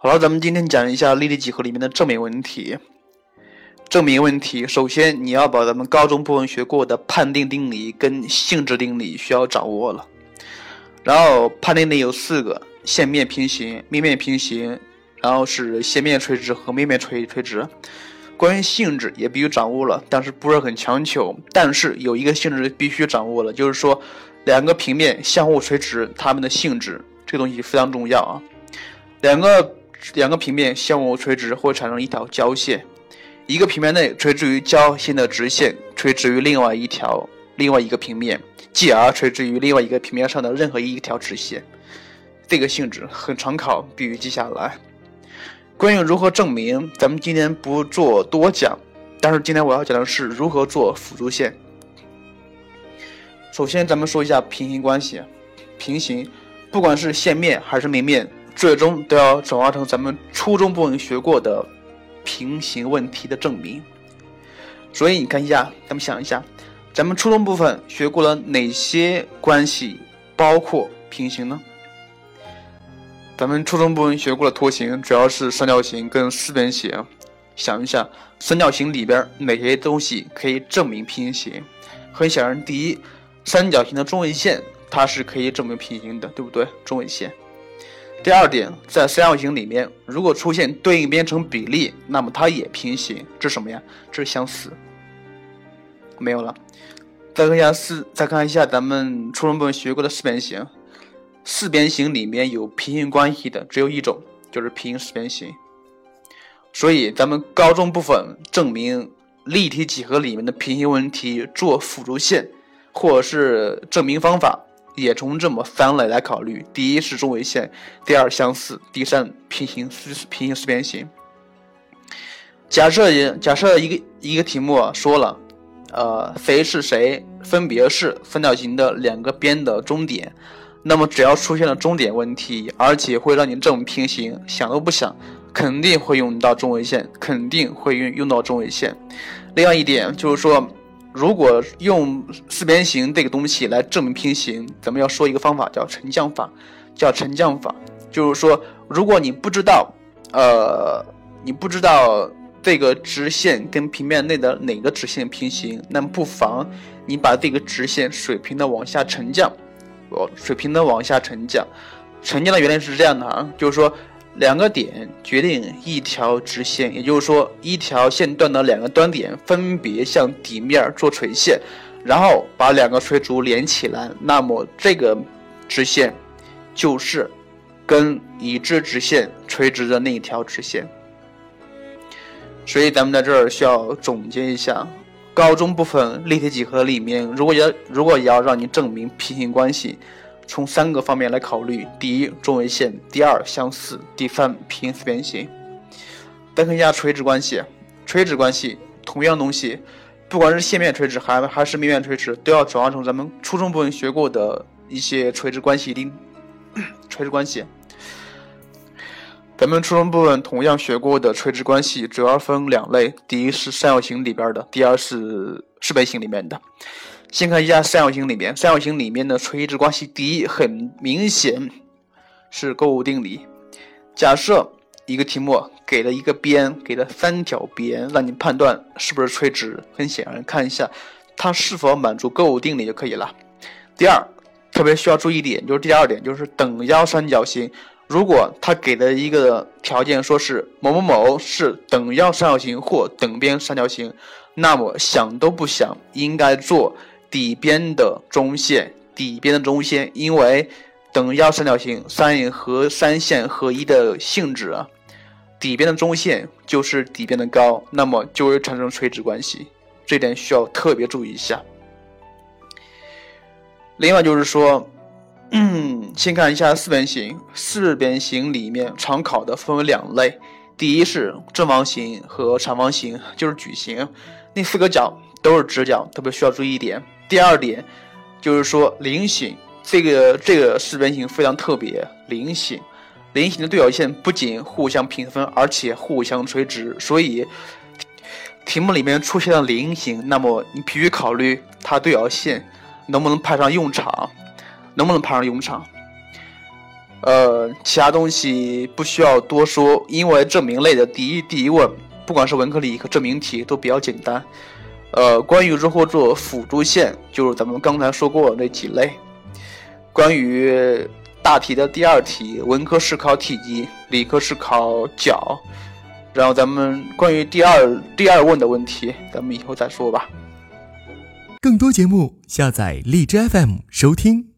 好了，咱们今天讲一下立体几何里面的证明问题。证明问题，首先你要把咱们高中部分学过的判定定理跟性质定理需要掌握了。然后判定理有四个：线面平行、面面平行，然后是线面垂直和面面垂垂直。关于性质也必须掌握了，但是不是很强求。但是有一个性质必须掌握了，就是说两个平面相互垂直，它们的性质这个东西非常重要啊。两个两个平面相互垂直会产生一条交线，一个平面内垂直于交线的直线垂直于另外一条另外一个平面，继而垂直于另外一个平面上的任何一条直线。这个性质很常考，必须记下来。关于如何证明，咱们今天不做多讲，但是今天我要讲的是如何做辅助线。首先，咱们说一下平行关系。平行，不管是线面还是面面，最终都要转化成咱们初中部分学过的平行问题的证明。所以你看一下，咱们想一下，咱们初中部分学过了哪些关系包括平行呢？咱们初中部分学过的图形，主要是三角形跟四边形。想一下，三角形里边哪些东西可以证明平行？很显然，第一，三角形的中位线它是可以证明平行的，对不对？中位线。第二点，在三角形里面，如果出现对应边成比例，那么它也平行。这是什么呀？这是相似。没有了。再看一下四，再看一下咱们初中部分学过的四边形。四边形里面有平行关系的只有一种，就是平行四边形。所以咱们高中部分证明立体几何里面的平行问题做辅助线，或者是证明方法，也从这么三类来考虑：第一是中位线，第二相似，第三平行四平行四边形。假设假设一个一个题目说了，呃，谁是谁，分别是三角形的两个边的中点。那么只要出现了中点问题，而且会让你证明平行，想都不想，肯定会用到中位线，肯定会用用到中位线。另外一点就是说，如果用四边形这个东西来证明平行，咱们要说一个方法叫沉降法，叫沉降法，就是说，如果你不知道，呃，你不知道这个直线跟平面内的哪个直线平行，那么不妨你把这个直线水平的往下沉降。哦，水平的往下沉降，沉降的原理是这样的啊，就是说两个点决定一条直线，也就是说一条线段的两个端点分别向底面做垂线，然后把两个垂足连起来，那么这个直线就是跟已知直线垂直的那一条直线。所以咱们在这儿需要总结一下。高中部分立体几何里面，如果要如果要让你证明平行关系，从三个方面来考虑：第一，中位线；第二，相似；第三，平行四边形。再看一下垂直关系，垂直关系同样东西，不管是线面垂直还还是面面垂直，都要转化成咱们初中部分学过的一些垂直关系定垂直关系。咱们初中部分同样学过的垂直关系主要分两类，第一是三角形里边的，第二是四边形里面的。先看一下三角形里面，三角形里面的垂直关系，第一很明显是勾股定理。假设一个题目给了一个边，给了三条边，让你判断是不是垂直，很显然看一下它是否满足勾股定理就可以了。第二，特别需要注意点，就是第二点，就是等腰三角形。如果他给的一个条件说是某某某是等腰三角形或等边三角形，那么想都不想应该做底边的中线，底边的中线，因为等腰三角形三和三线合一的性质啊，底边的中线就是底边的高，那么就会产生垂直关系，这点需要特别注意一下。另外就是说。嗯，先看一下四边形。四边形里面常考的分为两类，第一是正方形和长方形，就是矩形，那四个角都是直角，特别需要注意一点。第二点就是说菱形，这个这个四边形非常特别，菱形，菱形的对角线不仅互相平分，而且互相垂直，所以题目里面出现了菱形，那么你必须考虑它对角线能不能派上用场。能不能派上用场？呃，其他东西不需要多说，因为证明类的第一第一问，不管是文科理科证明题都比较简单。呃，关于如何做辅助线，就是咱们刚才说过的那几类。关于大题的第二题，文科是考体积，理科是考角。然后咱们关于第二第二问的问题，咱们以后再说吧。更多节目，下载荔枝 FM 收听。